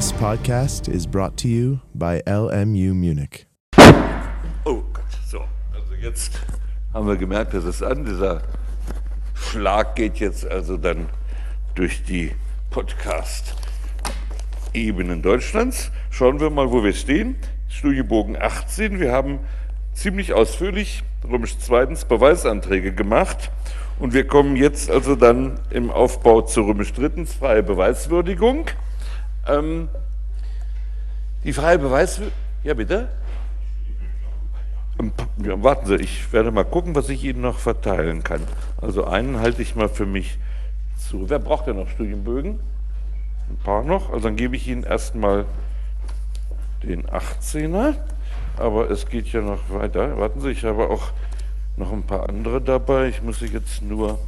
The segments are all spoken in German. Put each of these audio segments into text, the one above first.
This podcast is brought to you by LMU Munich. Oh Gott, so. Also jetzt haben wir gemerkt, dass es an. Dieser Schlag geht jetzt also dann durch die Podcast-Ebenen Deutschlands. Schauen wir mal, wo wir stehen. Studiebogen 18. Wir haben ziemlich ausführlich römisch zweitens Beweisanträge gemacht. Und wir kommen jetzt also dann im Aufbau zu römisch drittens freie Beweiswürdigung. Ähm, die freie Beweiswürdigung, ja bitte? Ähm, ja, warten Sie, ich werde mal gucken, was ich Ihnen noch verteilen kann. Also einen halte ich mal für mich zu. Wer braucht denn noch Studienbögen? Ein paar noch. Also dann gebe ich Ihnen erstmal den 18er. Aber es geht ja noch weiter. Warten Sie, ich habe auch noch ein paar andere dabei. Ich muss sie jetzt nur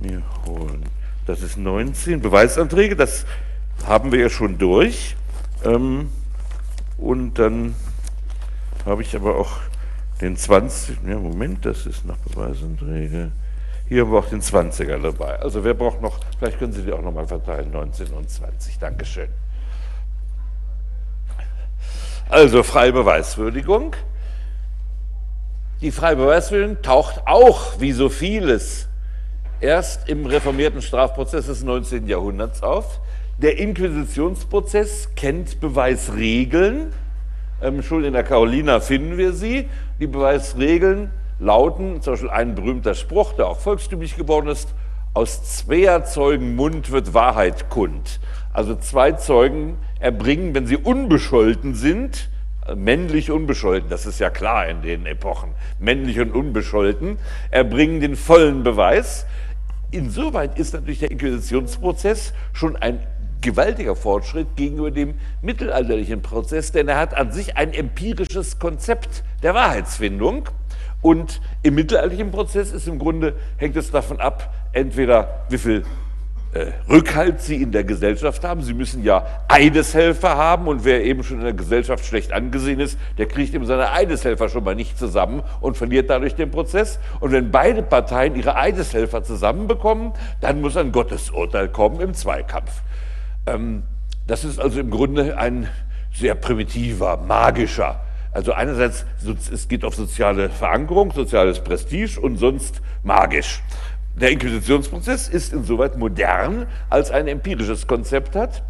mir holen. Das ist 19 Beweisanträge. Das haben wir ja schon durch. Ähm, und dann habe ich aber auch den 20, ja Moment, das ist noch Beweisanträge. Hier haben wir auch den 20er dabei. Also wer braucht noch, vielleicht können Sie die auch nochmal verteilen, 19 und 20. Dankeschön. Also freie Beweiswürdigung. Die freie Beweiswürdigung taucht auch, wie so vieles, erst im reformierten Strafprozess des 19. Jahrhunderts auf. Der Inquisitionsprozess kennt Beweisregeln. Ähm, schon in der Carolina finden wir sie. Die Beweisregeln lauten, zum Beispiel ein berühmter Spruch, der auch volkstümlich geworden ist, aus zweier Zeugen Mund wird Wahrheit kund. Also zwei Zeugen erbringen, wenn sie unbescholten sind, äh, männlich unbescholten, das ist ja klar in den Epochen, männlich und unbescholten, erbringen den vollen Beweis. Insoweit ist natürlich der Inquisitionsprozess schon ein gewaltiger Fortschritt gegenüber dem mittelalterlichen Prozess, denn er hat an sich ein empirisches Konzept der Wahrheitsfindung. Und im mittelalterlichen Prozess ist im Grunde, hängt es davon ab, entweder wie viel äh, Rückhalt sie in der Gesellschaft haben. Sie müssen ja Eideshelfer haben und wer eben schon in der Gesellschaft schlecht angesehen ist, der kriegt eben seine Eideshelfer schon mal nicht zusammen und verliert dadurch den Prozess. Und wenn beide Parteien ihre Eideshelfer zusammenbekommen, dann muss ein Gottesurteil kommen im Zweikampf. Ähm, das ist also im Grunde ein sehr primitiver, magischer also einerseits, es geht auf soziale Verankerung, soziales Prestige und sonst magisch. Der Inquisitionsprozess ist insoweit modern, als ein empirisches Konzept hat.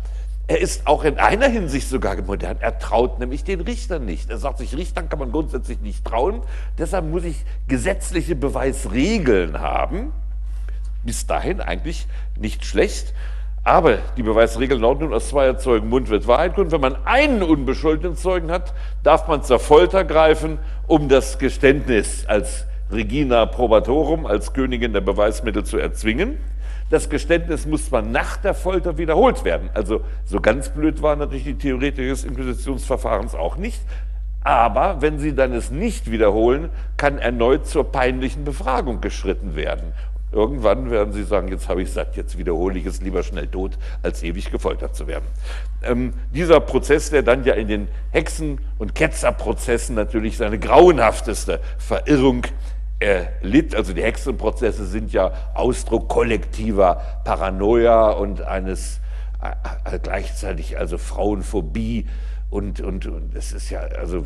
Er ist auch in einer Hinsicht sogar modern. Er traut nämlich den Richtern nicht. Er sagt sich, Richtern kann man grundsätzlich nicht trauen. Deshalb muss ich gesetzliche Beweisregeln haben. Bis dahin eigentlich nicht schlecht. Aber die Beweisregel lautet nun, aus zweier Zeugen Mund wird Wahrheit kund. Wenn man einen unbeschuldigten Zeugen hat, darf man zur Folter greifen, um das Geständnis als Regina Probatorum als Königin der Beweismittel zu erzwingen. Das Geständnis muss man nach der Folter wiederholt werden. Also so ganz blöd war natürlich die Theoretik des Inquisitionsverfahrens auch nicht. Aber wenn Sie dann es nicht wiederholen, kann erneut zur peinlichen Befragung geschritten werden. Irgendwann werden Sie sagen, jetzt habe ich satt, jetzt wiederhole ich es lieber schnell tot, als ewig gefoltert zu werden. Ähm, dieser Prozess, der dann ja in den Hexen- und Ketzerprozessen natürlich seine grauenhafteste Verirrung erlitt. Also die Hexenprozesse sind ja Ausdruck kollektiver Paranoia und eines äh, äh, gleichzeitig also Frauenphobie und, und, und es ist ja, also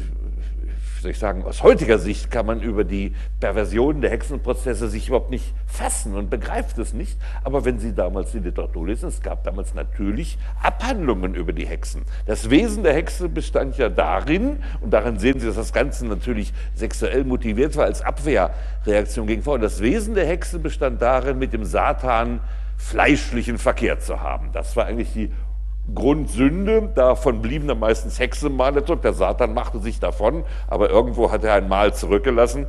soll ich sagen, aus heutiger Sicht kann man über die Perversion der Hexenprozesse sich überhaupt nicht fassen und begreift es nicht. Aber wenn Sie damals die Literatur lesen, es gab damals natürlich Abhandlungen über die Hexen. Das Wesen der Hexe bestand ja darin, und darin sehen Sie, dass das Ganze natürlich sexuell motiviert war als Abwehrreaktion gegen Frauen. Das Wesen der Hexe bestand darin, mit dem Satan fleischlichen Verkehr zu haben. Das war eigentlich die Grundsünde, davon blieben dann meistens Hexenmale zurück. Der Satan machte sich davon, aber irgendwo hat er ein Mal zurückgelassen.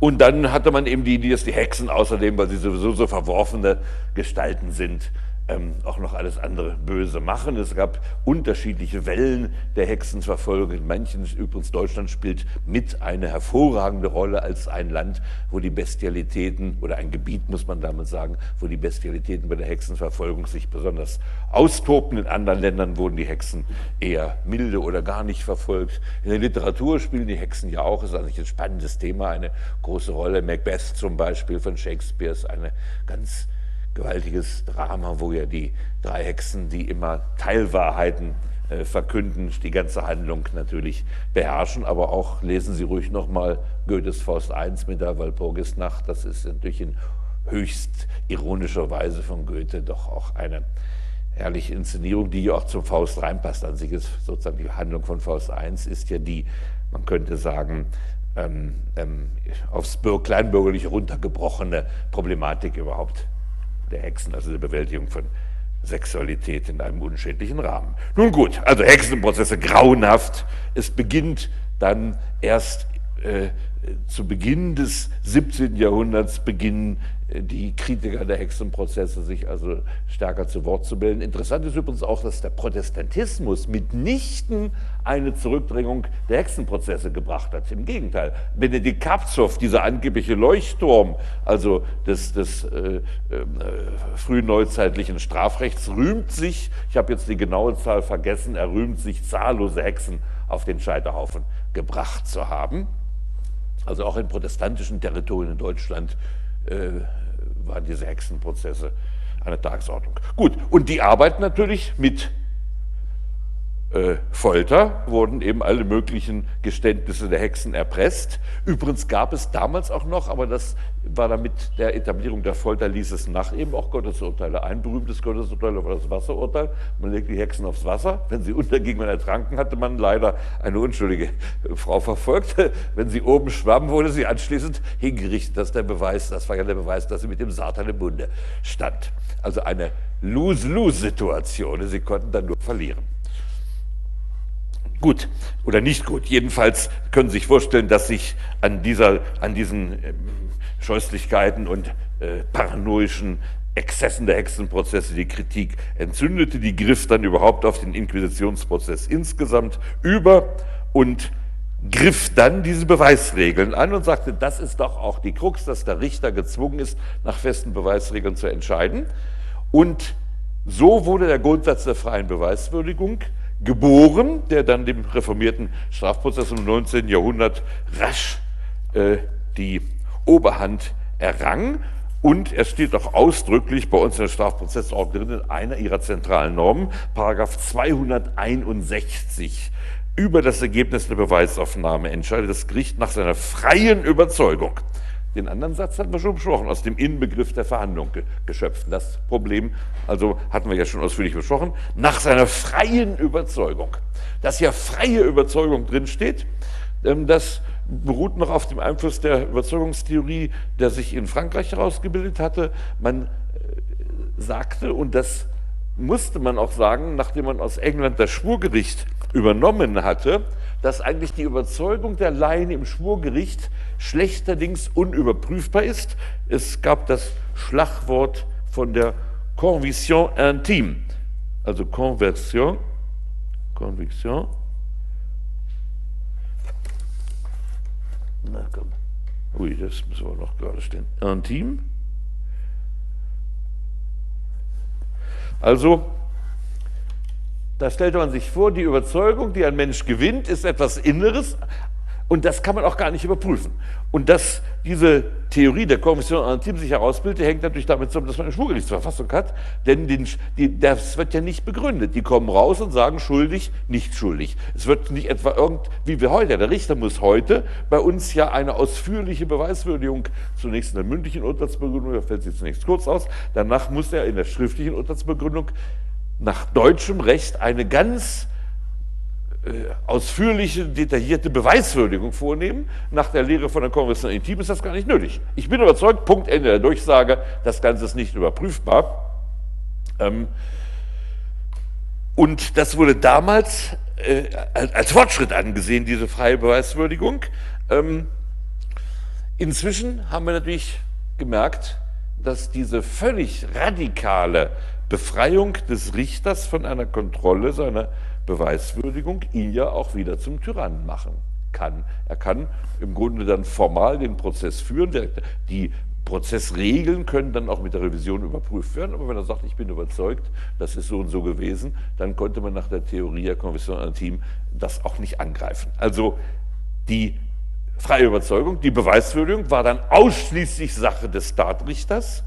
Und dann hatte man eben die Idee, dass die Hexen außerdem, weil sie sowieso so verworfene Gestalten sind, ähm, auch noch alles andere böse machen. Es gab unterschiedliche Wellen der Hexenverfolgung. In manchen, übrigens Deutschland spielt mit eine hervorragende Rolle als ein Land, wo die Bestialitäten, oder ein Gebiet muss man damit sagen, wo die Bestialitäten bei der Hexenverfolgung sich besonders austoben. In anderen Ländern wurden die Hexen eher milde oder gar nicht verfolgt. In der Literatur spielen die Hexen ja auch, ist eigentlich ein spannendes Thema, eine große Rolle. Macbeth zum Beispiel von Shakespeare ist eine ganz gewaltiges Drama, wo ja die drei Hexen, die immer Teilwahrheiten äh, verkünden, die ganze Handlung natürlich beherrschen. Aber auch lesen Sie ruhig nochmal Goethes Faust I mit der Walpurgisnacht. Das ist natürlich in höchst ironischer Weise von Goethe doch auch eine herrliche Inszenierung, die ja auch zum Faust reinpasst. An sich ist sozusagen die Handlung von Faust I ist ja die, man könnte sagen, ähm, ähm, aufs kleinbürgerliche runtergebrochene Problematik überhaupt der Hexen, also der Bewältigung von Sexualität in einem unschädlichen Rahmen. Nun gut, also Hexenprozesse grauenhaft. Es beginnt dann erst äh, zu Beginn des 17. Jahrhunderts beginnen die Kritiker der Hexenprozesse sich also stärker zu Wort zu bilden. Interessant ist übrigens auch, dass der Protestantismus mitnichten eine Zurückdrängung der Hexenprozesse gebracht hat. Im Gegenteil, Benedikt Kapzow, dieser angebliche Leuchtturm, also des, des äh, äh, frühneuzeitlichen Strafrechts, rühmt sich, ich habe jetzt die genaue Zahl vergessen, er rühmt sich zahllose Hexen auf den Scheiterhaufen gebracht zu haben. Also auch in protestantischen Territorien in Deutschland äh, waren diese Hexenprozesse eine Tagesordnung. Gut, und die arbeiten natürlich mit äh, Folter wurden eben alle möglichen Geständnisse der Hexen erpresst. Übrigens gab es damals auch noch, aber das war dann mit der Etablierung der Folter, ließ es nach eben auch Gottesurteile. Ein berühmtes Gottesurteil war das Wasserurteil. Man legte die Hexen aufs Wasser. Wenn sie untergingen, wenn ertranken, hatte man leider eine unschuldige Frau verfolgt. Wenn sie oben schwamm, wurde sie anschließend hingerichtet. Das der Beweis, das war ja der Beweis, dass sie mit dem Satan im Bunde stand. Also eine Lose-Lose-Situation. Sie konnten dann nur verlieren. Gut oder nicht gut. Jedenfalls können Sie sich vorstellen, dass sich an, dieser, an diesen ähm, Scheußlichkeiten und äh, paranoischen Exzessen der Hexenprozesse die Kritik entzündete. Die griff dann überhaupt auf den Inquisitionsprozess insgesamt über und griff dann diese Beweisregeln an und sagte, das ist doch auch die Krux, dass der Richter gezwungen ist, nach festen Beweisregeln zu entscheiden. Und so wurde der Grundsatz der freien Beweiswürdigung geboren, der dann dem reformierten Strafprozess im 19. Jahrhundert rasch äh, die Oberhand errang. Und er steht auch ausdrücklich bei uns in der Strafprozessordnung drin in einer ihrer zentralen Normen, Paragraph 261. Über das Ergebnis der Beweisaufnahme entscheidet das Gericht nach seiner freien Überzeugung. Den anderen Satz hatten wir schon besprochen, aus dem Inbegriff der Verhandlung geschöpft. Das Problem, also hatten wir ja schon ausführlich besprochen, nach seiner freien Überzeugung. Dass ja freie Überzeugung drinsteht, ähm, das beruht noch auf dem Einfluss der Überzeugungstheorie, der sich in Frankreich herausgebildet hatte. Man äh, sagte, und das musste man auch sagen, nachdem man aus England das Schwurgericht übernommen hatte, dass eigentlich die Überzeugung der Laien im Schwurgericht schlechterdings unüberprüfbar ist. Es gab das Schlagwort von der Conviction intime, also Conversion, Conviction. Na komm. Ui, das müssen wir noch gerade stehen. Intime. Also da stellte man sich vor, die Überzeugung, die ein Mensch gewinnt, ist etwas Inneres und das kann man auch gar nicht überprüfen. Und dass diese Theorie der Kommission Team sich herausbildet, hängt natürlich damit zusammen, dass man eine Schwurgerichtsverfassung hat, denn den, die, das wird ja nicht begründet. Die kommen raus und sagen schuldig, nicht schuldig. Es wird nicht etwa irgend, wie wir heute, der Richter muss heute bei uns ja eine ausführliche Beweiswürdigung, zunächst in der mündlichen Urteilsbegründung, da fällt sie zunächst kurz aus, danach muss er in der schriftlichen Urteilsbegründung nach deutschem Recht eine ganz äh, ausführliche, detaillierte Beweiswürdigung vornehmen. Nach der Lehre von der Konvention Intim ist das gar nicht nötig. Ich bin überzeugt, Punkt Ende der Durchsage, das Ganze ist nicht überprüfbar. Ähm, und das wurde damals äh, als Fortschritt angesehen, diese freie Beweiswürdigung. Ähm, inzwischen haben wir natürlich gemerkt, dass diese völlig radikale Befreiung des Richters von einer Kontrolle seiner Beweiswürdigung ihn ja auch wieder zum Tyrannen machen kann. Er kann im Grunde dann formal den Prozess führen. Die Prozessregeln können dann auch mit der Revision überprüft werden, aber wenn er sagt, ich bin überzeugt, das ist so und so gewesen, dann konnte man nach der Theorie der Konvention an Team das auch nicht angreifen. Also die freie Überzeugung, die Beweiswürdigung war dann ausschließlich Sache des Staatrichters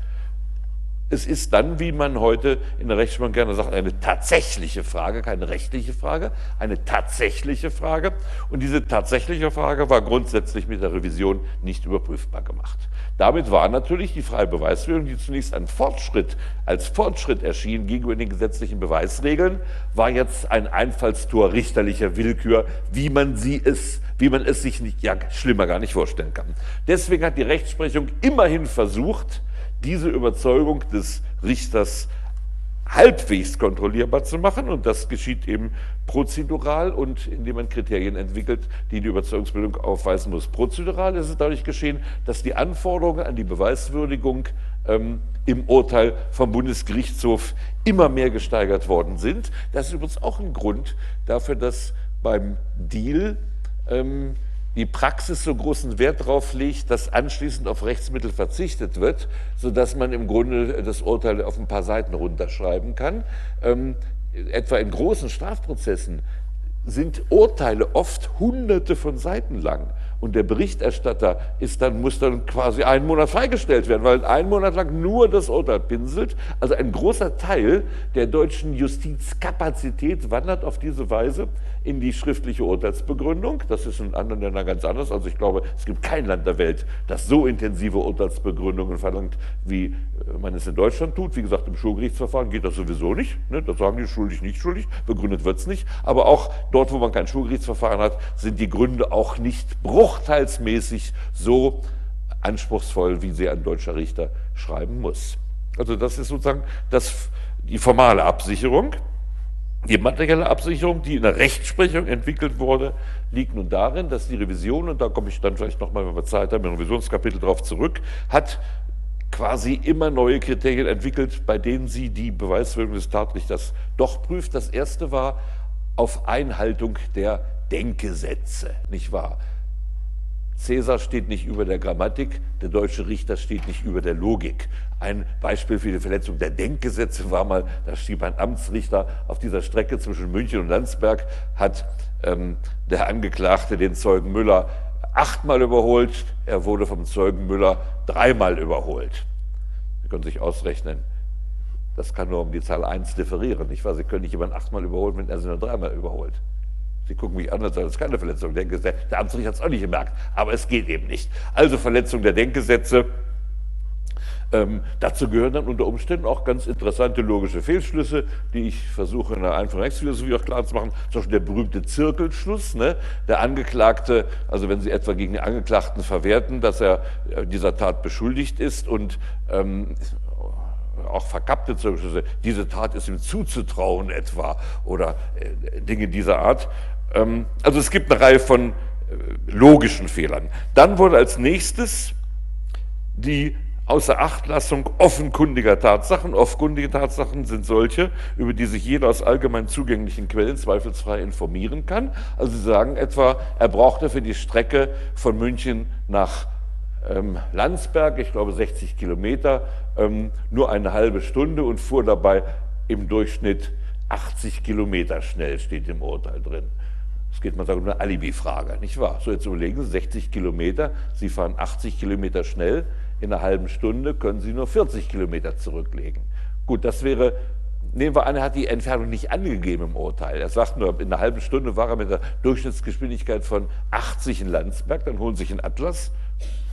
es ist dann, wie man heute in der Rechtsprechung gerne sagt, eine tatsächliche Frage, keine rechtliche Frage, eine tatsächliche Frage. Und diese tatsächliche Frage war grundsätzlich mit der Revision nicht überprüfbar gemacht. Damit war natürlich die freie Beweisführung, die zunächst ein Fortschritt, als Fortschritt erschien gegenüber den gesetzlichen Beweisregeln, war jetzt ein Einfallstor richterlicher Willkür, wie man sie es, wie man es sich nicht, ja, schlimmer gar nicht vorstellen kann. Deswegen hat die Rechtsprechung immerhin versucht, diese Überzeugung des Richters halbwegs kontrollierbar zu machen. Und das geschieht eben prozedural und indem man Kriterien entwickelt, die die Überzeugungsbildung aufweisen muss. Prozedural ist es dadurch geschehen, dass die Anforderungen an die Beweiswürdigung ähm, im Urteil vom Bundesgerichtshof immer mehr gesteigert worden sind. Das ist übrigens auch ein Grund dafür, dass beim Deal ähm, die Praxis so großen Wert darauf legt, dass anschließend auf Rechtsmittel verzichtet wird, sodass man im Grunde das Urteil auf ein paar Seiten runterschreiben kann. Ähm, etwa in großen Strafprozessen sind Urteile oft hunderte von Seiten lang. Und der Berichterstatter ist dann, muss dann quasi einen Monat freigestellt werden, weil einen Monat lang nur das Urteil pinselt. Also ein großer Teil der deutschen Justizkapazität wandert auf diese Weise in die schriftliche Urteilsbegründung. Das ist in anderen Ländern ganz anders. Also ich glaube, es gibt kein Land der Welt, das so intensive Urteilsbegründungen verlangt, wie äh, man es in Deutschland tut. Wie gesagt, im Schulgerichtsverfahren geht das sowieso nicht. Ne? Da sagen die schuldig, nicht schuldig, begründet wird es nicht. Aber auch dort, wo man kein Schulgerichtsverfahren hat, sind die Gründe auch nicht bruchteilsmäßig so anspruchsvoll, wie sie ein deutscher Richter schreiben muss. Also das ist sozusagen das, die formale Absicherung. Die materielle Absicherung, die in der Rechtsprechung entwickelt wurde, liegt nun darin, dass die Revision, und da komme ich dann vielleicht nochmal, wenn wir Zeit haben, im Revisionskapitel darauf zurück, hat quasi immer neue Kriterien entwickelt, bei denen sie die Beweiswirkung des Tatrichters doch prüft. Das erste war auf Einhaltung der Denkgesetze, nicht wahr? Cäsar steht nicht über der Grammatik, der deutsche Richter steht nicht über der Logik. Ein Beispiel für die Verletzung der Denkgesetze war mal, da schrieb ein Amtsrichter auf dieser Strecke zwischen München und Landsberg, hat ähm, der Angeklagte den Zeugen Müller achtmal überholt, er wurde vom Zeugen Müller dreimal überholt. Sie können sich ausrechnen, das kann nur um die Zahl 1 differieren. Nicht wahr? Sie können nicht jemanden achtmal überholen, wenn er sie nur dreimal überholt. Sie gucken mich an, als sei das keine Verletzung der Denkgesetze. Der Amtsrichter hat es auch nicht gemerkt, aber es geht eben nicht. Also Verletzung der Denkgesetze. Ähm, dazu gehören dann unter Umständen auch ganz interessante logische Fehlschlüsse, die ich versuche in der einfachen Rechtsphilosophie auch klar zu machen. Zum Beispiel der berühmte Zirkelschluss. Ne? Der Angeklagte, also wenn Sie etwa gegen den Angeklagten verwerten, dass er äh, dieser Tat beschuldigt ist und ähm, auch verkappte Zirkelschlüsse, diese Tat ist ihm zuzutrauen etwa oder äh, Dinge dieser Art. Ähm, also es gibt eine Reihe von äh, logischen Fehlern. Dann wurde als nächstes die Außerachtlassung offenkundiger Tatsachen. Offenkundige Tatsachen sind solche, über die sich jeder aus allgemein zugänglichen Quellen zweifelsfrei informieren kann. Also Sie sagen etwa, er brauchte für die Strecke von München nach ähm, Landsberg, ich glaube 60 Kilometer, ähm, nur eine halbe Stunde und fuhr dabei im Durchschnitt 80 Kilometer schnell, steht im Urteil drin. Es geht mal um eine Alibi-Frage, nicht wahr? So, jetzt überlegen Sie, 60 Kilometer, Sie fahren 80 Kilometer schnell, in einer halben Stunde können Sie nur 40 Kilometer zurücklegen. Gut, das wäre, nehmen wir an, er hat die Entfernung nicht angegeben im Urteil. Er sagt nur, in einer halben Stunde war er mit der Durchschnittsgeschwindigkeit von 80 in Landsberg, dann holen Sie sich einen Atlas,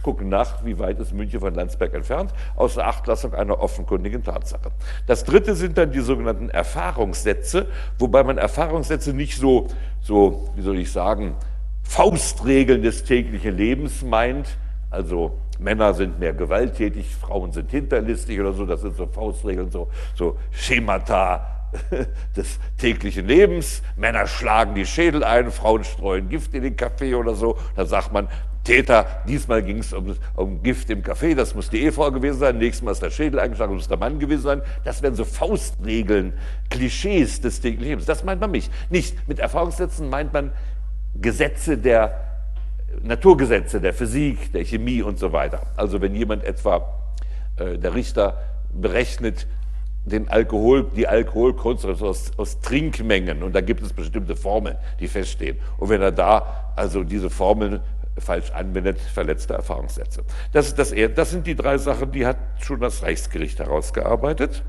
gucken nach, wie weit ist München von Landsberg entfernt, außer Achtlassung einer offenkundigen Tatsache. Das dritte sind dann die sogenannten Erfahrungssätze, wobei man Erfahrungssätze nicht so, so wie soll ich sagen, Faustregeln des täglichen Lebens meint, also Männer sind mehr gewalttätig, Frauen sind hinterlistig oder so, das sind so Faustregeln, so, so Schemata des täglichen Lebens. Männer schlagen die Schädel ein, Frauen streuen Gift in den Kaffee oder so. Da sagt man, Täter, diesmal ging es um, um, Gift im Kaffee, das muss die Ehefrau gewesen sein, nächstes Mal ist der Schädel eingeschlagen, muss der Mann gewesen sein. Das wären so Faustregeln, Klischees des täglichen Lebens. Das meint man nicht. Nicht mit Erfahrungssätzen meint man Gesetze der Naturgesetze, der Physik, der Chemie und so weiter. Also wenn jemand etwa, äh, der Richter berechnet den Alkohol, die Alkoholkonzentration aus, aus, Trinkmengen und da gibt es bestimmte Formeln, die feststehen. Und wenn er da also diese Formeln falsch anwendet, verletzte Erfahrungssätze. Das, das, das sind die drei Sachen, die hat schon das Reichsgericht herausgearbeitet.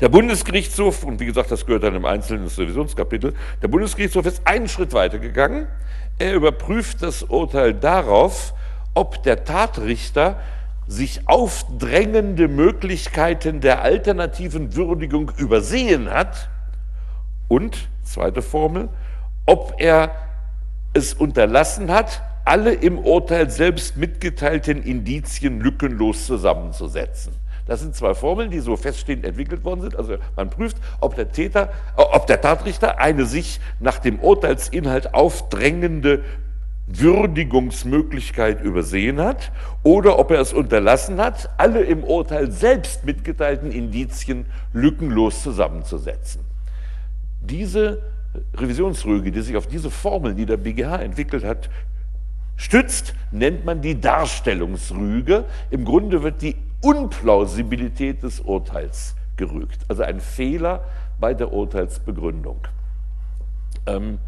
Der Bundesgerichtshof, und wie gesagt, das gehört dann im Einzelnen Revisionskapitel, der Bundesgerichtshof ist einen Schritt weiter gegangen. Er überprüft das Urteil darauf, ob der Tatrichter sich aufdrängende Möglichkeiten der alternativen Würdigung übersehen hat und, zweite Formel, ob er es unterlassen hat, alle im Urteil selbst mitgeteilten Indizien lückenlos zusammenzusetzen. Das sind zwei Formeln, die so feststehend entwickelt worden sind. Also man prüft, ob der Täter, äh, ob der Tatrichter eine sich nach dem Urteilsinhalt aufdrängende Würdigungsmöglichkeit übersehen hat oder ob er es unterlassen hat, alle im Urteil selbst mitgeteilten Indizien lückenlos zusammenzusetzen. Diese Revisionsrüge, die sich auf diese Formeln, die der BGH entwickelt hat, stützt, nennt man die Darstellungsrüge. Im Grunde wird die Unplausibilität des Urteils gerügt, also ein Fehler bei der Urteilsbegründung. Ähm,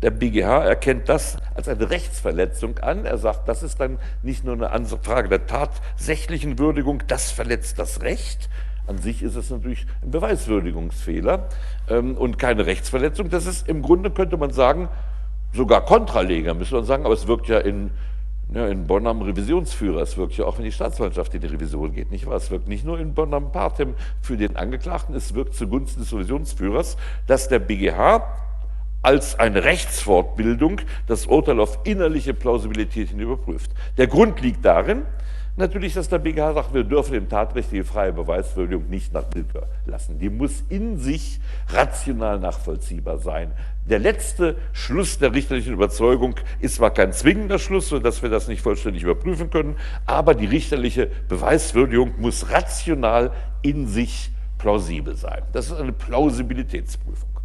der BGH erkennt das als eine Rechtsverletzung an. Er sagt, das ist dann nicht nur eine Frage der tatsächlichen Würdigung, das verletzt das Recht. An sich ist es natürlich ein Beweiswürdigungsfehler ähm, und keine Rechtsverletzung. Das ist im Grunde, könnte man sagen, sogar Kontraleger, müsste man sagen, aber es wirkt ja in, ja, in Bonn am Revisionsführer, es wirkt ja auch, wenn die Staatsanwaltschaft in die Revision geht, nicht wahr? Es wirkt nicht nur in Bonn am Partem für den Angeklagten, es wirkt zugunsten des Revisionsführers, dass der BGH als eine Rechtsfortbildung das Urteil auf innerliche Plausibilität hin überprüft. Der Grund liegt darin, natürlich, dass der BGH sagt, wir dürfen dem Tatrecht die freie Beweiswürdigung nicht nach Willkür lassen. Die muss in sich rational nachvollziehbar sein. Der letzte Schluss der richterlichen Überzeugung ist zwar kein zwingender Schluss, sodass wir das nicht vollständig überprüfen können, aber die richterliche Beweiswürdigung muss rational in sich plausibel sein. Das ist eine Plausibilitätsprüfung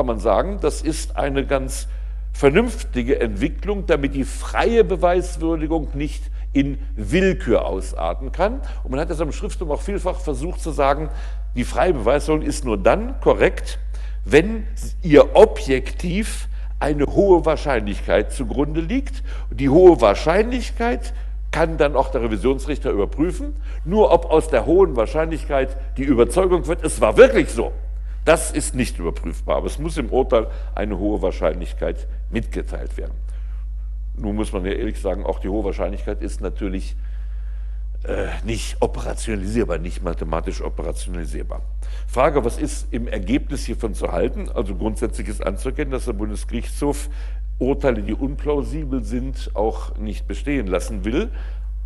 kann man sagen, das ist eine ganz vernünftige Entwicklung, damit die freie Beweiswürdigung nicht in Willkür ausarten kann. Und man hat das am Schriftum auch vielfach versucht zu sagen, die freie Beweiswürdigung ist nur dann korrekt, wenn ihr objektiv eine hohe Wahrscheinlichkeit zugrunde liegt. Die hohe Wahrscheinlichkeit kann dann auch der Revisionsrichter überprüfen. Nur ob aus der hohen Wahrscheinlichkeit die Überzeugung wird, es war wirklich so, das ist nicht überprüfbar, aber es muss im Urteil eine hohe Wahrscheinlichkeit mitgeteilt werden. Nun muss man ja ehrlich sagen, auch die hohe Wahrscheinlichkeit ist natürlich äh, nicht operationalisierbar, nicht mathematisch operationalisierbar. Frage, was ist im Ergebnis hiervon zu halten? Also grundsätzlich ist anzuerkennen, dass der Bundesgerichtshof Urteile, die unplausibel sind, auch nicht bestehen lassen will.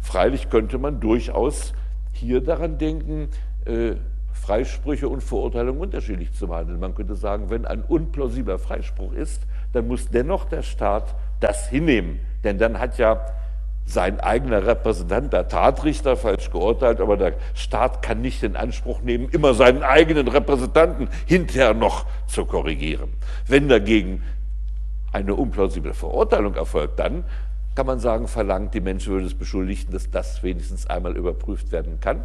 Freilich könnte man durchaus hier daran denken, äh, Freisprüche und Verurteilungen unterschiedlich zu behandeln. Man könnte sagen, wenn ein unplausibler Freispruch ist, dann muss dennoch der Staat das hinnehmen. Denn dann hat ja sein eigener Repräsentant, der Tatrichter, falsch geurteilt, aber der Staat kann nicht in Anspruch nehmen, immer seinen eigenen Repräsentanten hinterher noch zu korrigieren. Wenn dagegen eine unplausible Verurteilung erfolgt, dann kann man sagen, verlangt die Menschenwürde des Beschuldigten, dass das wenigstens einmal überprüft werden kann.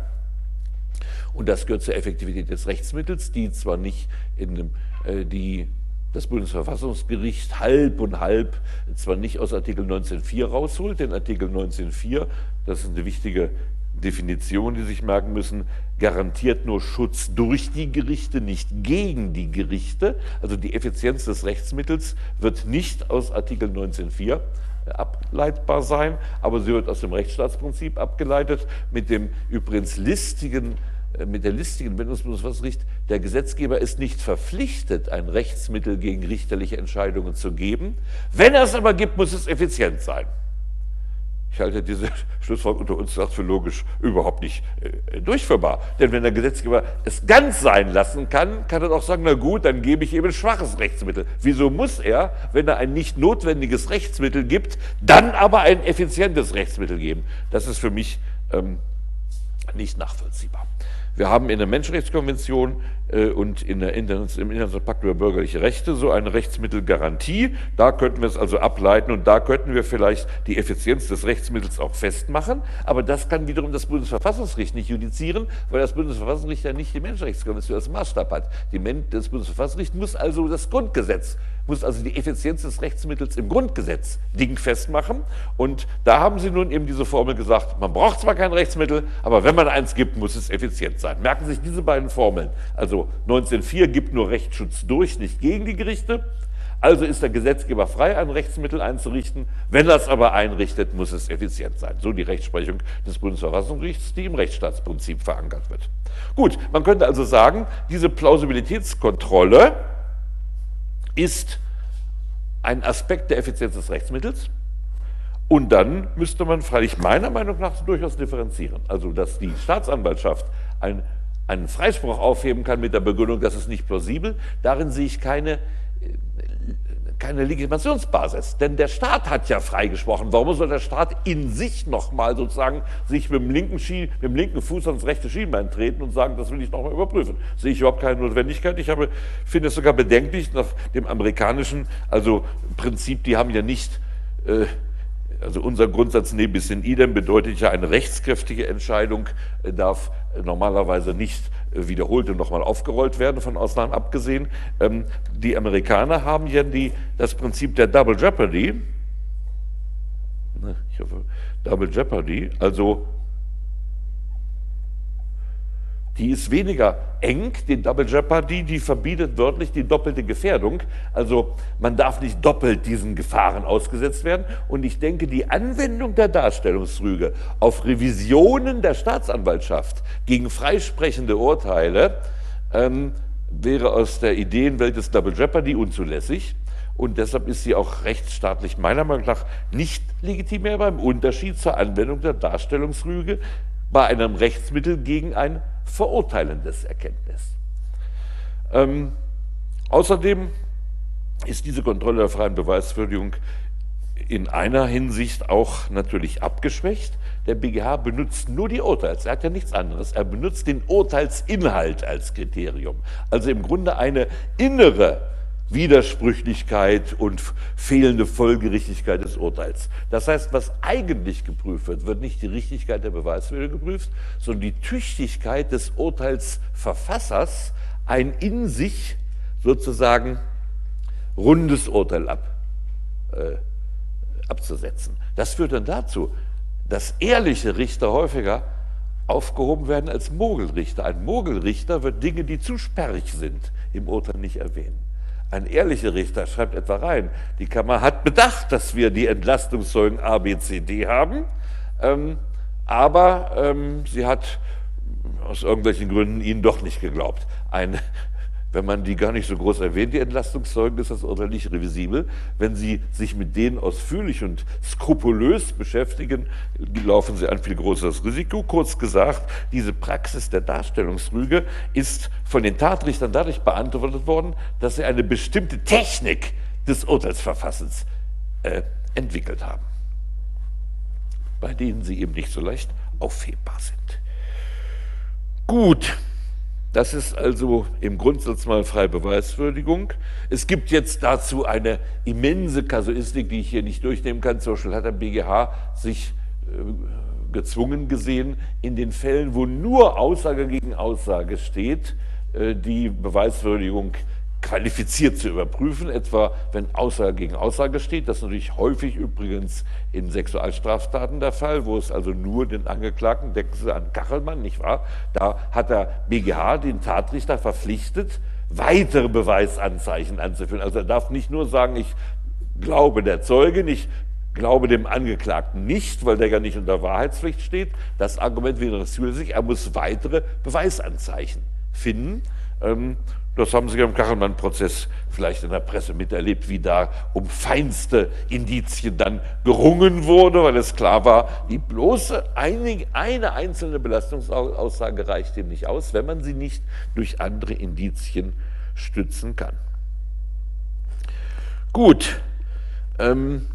Und das gehört zur Effektivität des Rechtsmittels, die zwar nicht in dem, äh, die das Bundesverfassungsgericht halb und halb zwar nicht aus Artikel 19.4 rausholt, denn Artikel 19.4, das ist eine wichtige Definition, die sich merken müssen, garantiert nur Schutz durch die Gerichte, nicht gegen die Gerichte. Also die Effizienz des Rechtsmittels wird nicht aus Artikel 19.4 ableitbar sein, aber sie wird aus dem Rechtsstaatsprinzip abgeleitet, mit dem übrigens listigen äh, mit der listigen Bundesverfassungsgericht, der Gesetzgeber ist nicht verpflichtet, ein Rechtsmittel gegen richterliche Entscheidungen zu geben. Wenn er es aber gibt, muss es effizient sein. Ich halte diese Schlussfolgerung unter uns für logisch überhaupt nicht äh, durchführbar. Denn wenn der Gesetzgeber es ganz sein lassen kann, kann er auch sagen, na gut, dann gebe ich eben ein schwaches Rechtsmittel. Wieso muss er, wenn er ein nicht notwendiges Rechtsmittel gibt, dann aber ein effizientes Rechtsmittel geben? Das ist für mich ähm, nicht nachvollziehbar. Wir haben in der Menschenrechtskonvention äh, und in der Internet, im Internationalen Pakt über bürgerliche Rechte so eine Rechtsmittelgarantie. Da könnten wir es also ableiten und da könnten wir vielleicht die Effizienz des Rechtsmittels auch festmachen. Aber das kann wiederum das Bundesverfassungsgericht nicht judizieren, weil das Bundesverfassungsgericht ja nicht die Menschenrechtskonvention als Maßstab hat. Die, das Bundesverfassungsgericht muss also das Grundgesetz muss also die Effizienz des Rechtsmittels im Grundgesetz dingfest machen. Und da haben sie nun eben diese Formel gesagt, man braucht zwar kein Rechtsmittel, aber wenn man eins gibt, muss es effizient sein. Merken Sie sich diese beiden Formeln. Also 1904 gibt nur Rechtsschutz durch, nicht gegen die Gerichte. Also ist der Gesetzgeber frei, ein Rechtsmittel einzurichten. Wenn er es aber einrichtet, muss es effizient sein. So die Rechtsprechung des Bundesverfassungsgerichts, die im Rechtsstaatsprinzip verankert wird. Gut, man könnte also sagen, diese Plausibilitätskontrolle ist ein Aspekt der Effizienz des Rechtsmittels. Und dann müsste man freilich meiner Meinung nach durchaus differenzieren. Also, dass die Staatsanwaltschaft ein, einen Freispruch aufheben kann mit der Begründung, das ist nicht plausibel, darin sehe ich keine keine Legitimationsbasis. Denn der Staat hat ja freigesprochen. Warum soll der Staat in sich nochmal sozusagen sich mit dem, linken Ski, mit dem linken Fuß ans rechte Schienbein treten und sagen, das will ich nochmal überprüfen? Sehe ich überhaupt keine Notwendigkeit. Ich habe, finde es sogar bedenklich nach dem amerikanischen also Prinzip, die haben ja nicht äh, also unser Grundsatz ne bis in idem bedeutet ja, eine rechtskräftige Entscheidung äh, darf äh, normalerweise nicht äh, wiederholt und nochmal aufgerollt werden, von Ausnahmen abgesehen. Ähm, die Amerikaner haben ja die, das Prinzip der Double Jeopardy, ne, ich hoffe, Double Jeopardy, also die ist weniger eng, die Double Jeopardy, die verbietet wörtlich die doppelte Gefährdung. Also man darf nicht doppelt diesen Gefahren ausgesetzt werden. Und ich denke, die Anwendung der Darstellungsrüge auf Revisionen der Staatsanwaltschaft gegen freisprechende Urteile ähm, wäre aus der Ideenwelt des Double Jeopardy unzulässig. Und deshalb ist sie auch rechtsstaatlich meiner Meinung nach nicht legitimär beim Unterschied zur Anwendung der Darstellungsrüge bei einem Rechtsmittel gegen ein verurteilendes Erkenntnis. Ähm, außerdem ist diese Kontrolle der freien Beweiswürdigung in einer Hinsicht auch natürlich abgeschwächt. Der BGH benutzt nur die Urteils, er hat ja nichts anderes, er benutzt den Urteilsinhalt als Kriterium. Also im Grunde eine innere Widersprüchlichkeit und fehlende Folgerichtigkeit des Urteils. Das heißt, was eigentlich geprüft wird, wird nicht die Richtigkeit der Beweiswürde geprüft, sondern die Tüchtigkeit des Urteilsverfassers, ein in sich sozusagen rundes Urteil ab, äh, abzusetzen. Das führt dann dazu, dass ehrliche Richter häufiger aufgehoben werden als Mogelrichter. Ein Mogelrichter wird Dinge, die zu sperrig sind, im Urteil nicht erwähnen. Ein ehrlicher Richter schreibt etwa rein, die Kammer hat bedacht, dass wir die Entlastungszeugen A, B, C, D haben, ähm, aber ähm, sie hat aus irgendwelchen Gründen ihnen doch nicht geglaubt. Ein wenn man die gar nicht so groß erwähnt, die Entlastungszeugen, ist das Urteil nicht revisibel. Wenn Sie sich mit denen ausführlich und skrupulös beschäftigen, laufen Sie ein viel größeres Risiko. Kurz gesagt, diese Praxis der Darstellungsrüge ist von den Tatrichtern dadurch beantwortet worden, dass sie eine bestimmte Technik des Urteilsverfassens äh, entwickelt haben, bei denen sie eben nicht so leicht aufhebbar sind. Gut, das ist also im Grundsatz mal freie Beweiswürdigung. Es gibt jetzt dazu eine immense Kasuistik, die ich hier nicht durchnehmen kann. Zum Beispiel hat der BGH sich äh, gezwungen gesehen, in den Fällen, wo nur Aussage gegen Aussage steht, äh, die Beweiswürdigung qualifiziert zu überprüfen, etwa wenn Aussage gegen Aussage steht. Das ist natürlich häufig übrigens in Sexualstraftaten der Fall, wo es also nur den Angeklagten, denken Sie an Kachelmann, nicht wahr? Da hat der BGH den Tatrichter verpflichtet, weitere Beweisanzeichen anzuführen. Also er darf nicht nur sagen, ich glaube der Zeuge, ich glaube dem Angeklagten nicht, weil der ja nicht unter Wahrheitspflicht steht. Das Argument wäre zulässig, er muss weitere Beweisanzeichen finden. Das haben Sie im Kachelmann-Prozess vielleicht in der Presse miterlebt, wie da um feinste Indizien dann gerungen wurde, weil es klar war, die bloße eine, eine einzelne Belastungsaussage reicht dem nicht aus, wenn man sie nicht durch andere Indizien stützen kann. Gut. Ähm,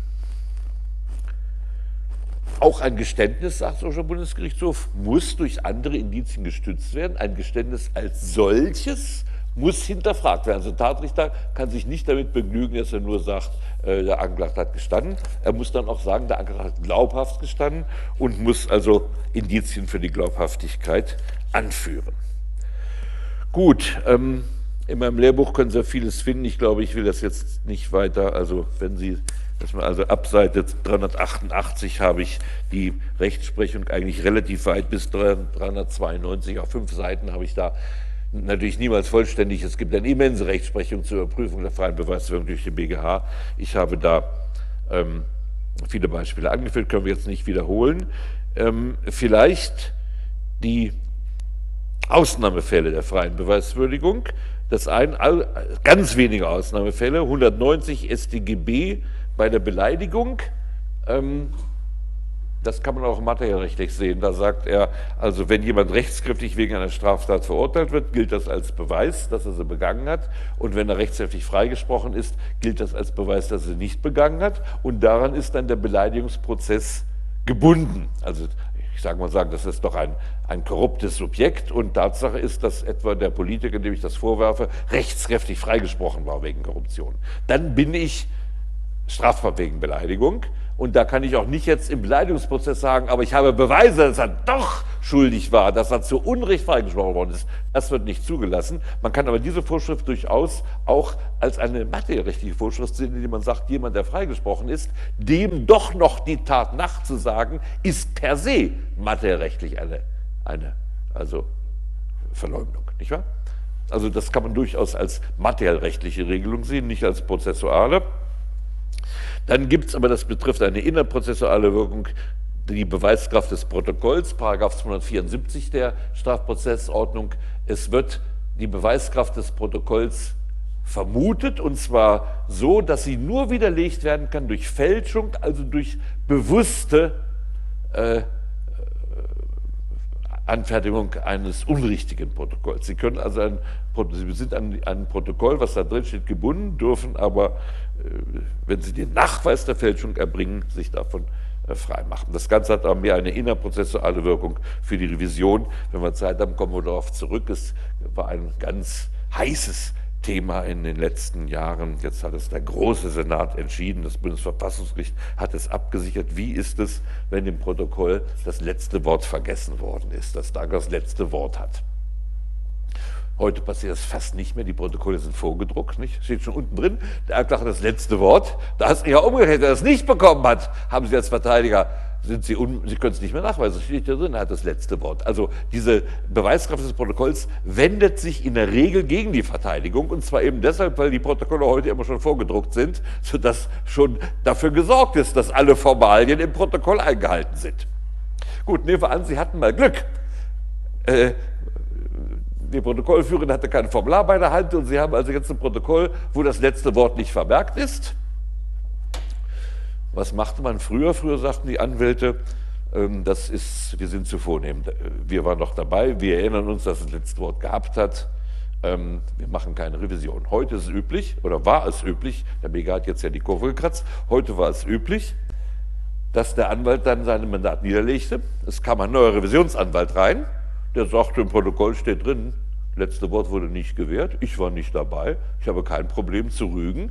auch ein Geständnis, sagt der Bundesgerichtshof, muss durch andere Indizien gestützt werden. Ein Geständnis als solches muss hinterfragt werden. Also ein Tatrichter kann sich nicht damit begnügen, dass er nur sagt, äh, der Angeklagte hat gestanden. Er muss dann auch sagen, der Angeklagte hat glaubhaft gestanden und muss also Indizien für die Glaubhaftigkeit anführen. Gut, ähm, In meinem Lehrbuch können Sie vieles finden. Ich glaube, ich will das jetzt nicht weiter. Also wenn Sie, also ab Seite 388 habe ich die Rechtsprechung eigentlich relativ weit bis 392 auf fünf Seiten habe ich da natürlich niemals vollständig. Es gibt eine immense Rechtsprechung zur Überprüfung der freien Beweisführung durch den BGH. Ich habe da ähm, viele Beispiele angeführt, können wir jetzt nicht wiederholen. Ähm, vielleicht die Ausnahmefälle der freien Beweiswürdigung. Das ein, ganz wenige Ausnahmefälle, 190 StGB bei der Beleidigung. Ähm, das kann man auch materiellrechtlich sehen. Da sagt er, also wenn jemand rechtskräftig wegen einer Straftat verurteilt wird, gilt das als Beweis, dass er sie begangen hat. Und wenn er rechtskräftig freigesprochen ist, gilt das als Beweis, dass er sie nicht begangen hat. Und daran ist dann der Beleidigungsprozess gebunden. Also ich sage mal sagen, das ist doch ein, ein korruptes Subjekt und Tatsache ist, dass etwa der Politiker, dem ich das vorwerfe, rechtskräftig freigesprochen war wegen Korruption. Dann bin ich strafbar wegen Beleidigung. Und da kann ich auch nicht jetzt im Beleidigungsprozess sagen, aber ich habe Beweise, dass er doch schuldig war, dass er zu Unrecht freigesprochen worden ist. Das wird nicht zugelassen. Man kann aber diese Vorschrift durchaus auch als eine materiellrechtliche Vorschrift sehen, indem man sagt, jemand, der freigesprochen ist, dem doch noch die Tat nachzusagen, ist per se materiellrechtlich eine, eine also Verleumdung, nicht wahr? Also das kann man durchaus als materiellrechtliche Regelung sehen, nicht als prozessuale. Dann gibt es aber, das betrifft eine innerprozessuale Wirkung, die Beweiskraft des Protokolls, Paragraph 274 der Strafprozessordnung. Es wird die Beweiskraft des Protokolls vermutet, und zwar so, dass sie nur widerlegt werden kann durch Fälschung, also durch bewusste äh, Anfertigung eines unrichtigen Protokolls. Sie können also ein, Sie sind an ein Protokoll, was da drin steht, gebunden, dürfen aber, äh, wenn Sie den Nachweis der Fälschung erbringen, sich davon äh, freimachen. Das Ganze hat auch mehr eine innerprozessuale Wirkung für die Revision. Wenn wir Zeit haben, kommen wir darauf zurück. Es war ein ganz heißes Thema in den letzten Jahren. Jetzt hat es der große Senat entschieden, das Bundesverfassungsgericht hat es abgesichert. Wie ist es, wenn im Protokoll das letzte Wort vergessen worden ist, dass da das letzte Wort hat? Heute passiert das fast nicht mehr, die Protokolle sind vorgedruckt, nicht? steht schon unten drin, der Anklage das letzte Wort. Da ist ja umgekehrt, der das nicht bekommen hat, haben Sie als Verteidiger sind Sie, un, Sie können es nicht mehr nachweisen, das steht ja drin, er hat das letzte Wort. Also diese Beweiskraft des Protokolls wendet sich in der Regel gegen die Verteidigung und zwar eben deshalb, weil die Protokolle heute immer schon vorgedruckt sind, sodass schon dafür gesorgt ist, dass alle Formalien im Protokoll eingehalten sind. Gut, nehmen wir an, Sie hatten mal Glück. Äh, die Protokollführerin hatte kein Formular bei der Hand und Sie haben also jetzt ein Protokoll, wo das letzte Wort nicht vermerkt ist. Was machte man früher? Früher sagten die Anwälte, ähm, das ist, wir sind zu vornehm. Wir waren noch dabei, wir erinnern uns, dass es das letzte Wort gehabt hat. Ähm, wir machen keine Revision. Heute ist es üblich, oder war es üblich, der BGH hat jetzt ja die Kurve gekratzt, heute war es üblich, dass der Anwalt dann sein Mandat niederlegte. Es kam ein neuer Revisionsanwalt rein, der sagte, im Protokoll steht drin, letzte Wort wurde nicht gewährt, ich war nicht dabei, ich habe kein Problem zu rügen,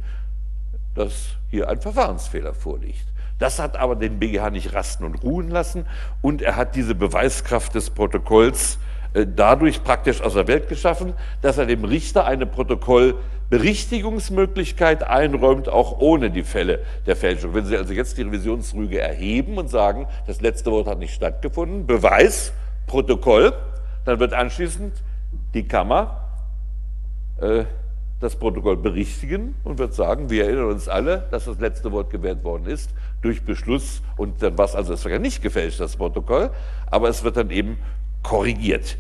dass hier ein Verfahrensfehler vorliegt. Das hat aber den BGH nicht rasten und ruhen lassen und er hat diese Beweiskraft des Protokolls äh, dadurch praktisch aus der Welt geschaffen, dass er dem Richter eine Protokollberichtigungsmöglichkeit einräumt, auch ohne die Fälle der Fälschung. Wenn Sie also jetzt die Revisionsrüge erheben und sagen, das letzte Wort hat nicht stattgefunden, Beweis, Protokoll, dann wird anschließend die Kammer äh, das Protokoll berichtigen und wird sagen, wir erinnern uns alle, dass das letzte Wort gewährt worden ist durch Beschluss und dann war es also es war ja nicht gefälscht, das Protokoll, aber es wird dann eben korrigiert.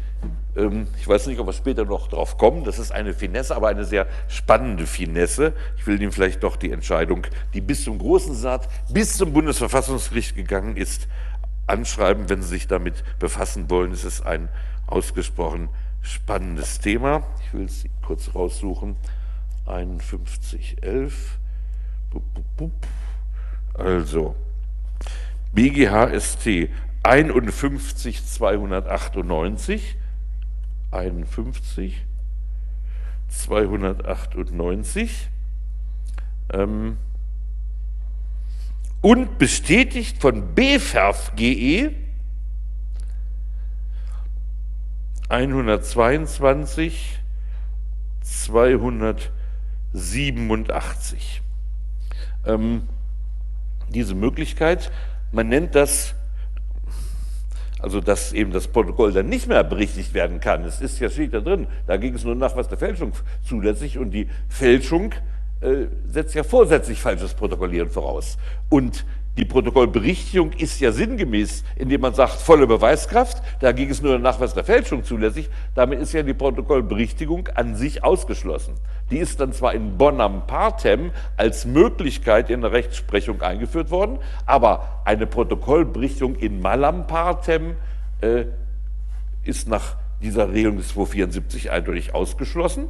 Ähm, ich weiß nicht, ob wir später noch drauf kommen. Das ist eine Finesse, aber eine sehr spannende Finesse. Ich will Ihnen vielleicht doch die Entscheidung, die bis zum Großen Senat, bis zum Bundesverfassungsgericht gegangen ist, anschreiben, wenn Sie sich damit befassen wollen. Es ist ein ausgesprochen spannendes Thema. Ich will es kurz raussuchen. 5111. Also, BGHST 51298. 51 298. Ähm, und bestätigt von BFERF.GE 122 287. Ähm, diese Möglichkeit, man nennt das also dass eben das Protokoll dann nicht mehr berichtigt werden kann. Es ist ja steht da drin, da ging es nur nach was der Fälschung zulässig und die Fälschung äh, setzt ja vorsätzlich falsches Protokollieren voraus. Und die Protokollberichtigung ist ja sinngemäß, indem man sagt, volle Beweiskraft, da ging es nur der Nachweis der Fälschung zulässig, damit ist ja die Protokollberichtigung an sich ausgeschlossen. Die ist dann zwar in Bonam Partem als Möglichkeit in der Rechtsprechung eingeführt worden, aber eine Protokollberichtigung in Malam Partem äh, ist nach dieser Regelung des 274 eindeutig ausgeschlossen.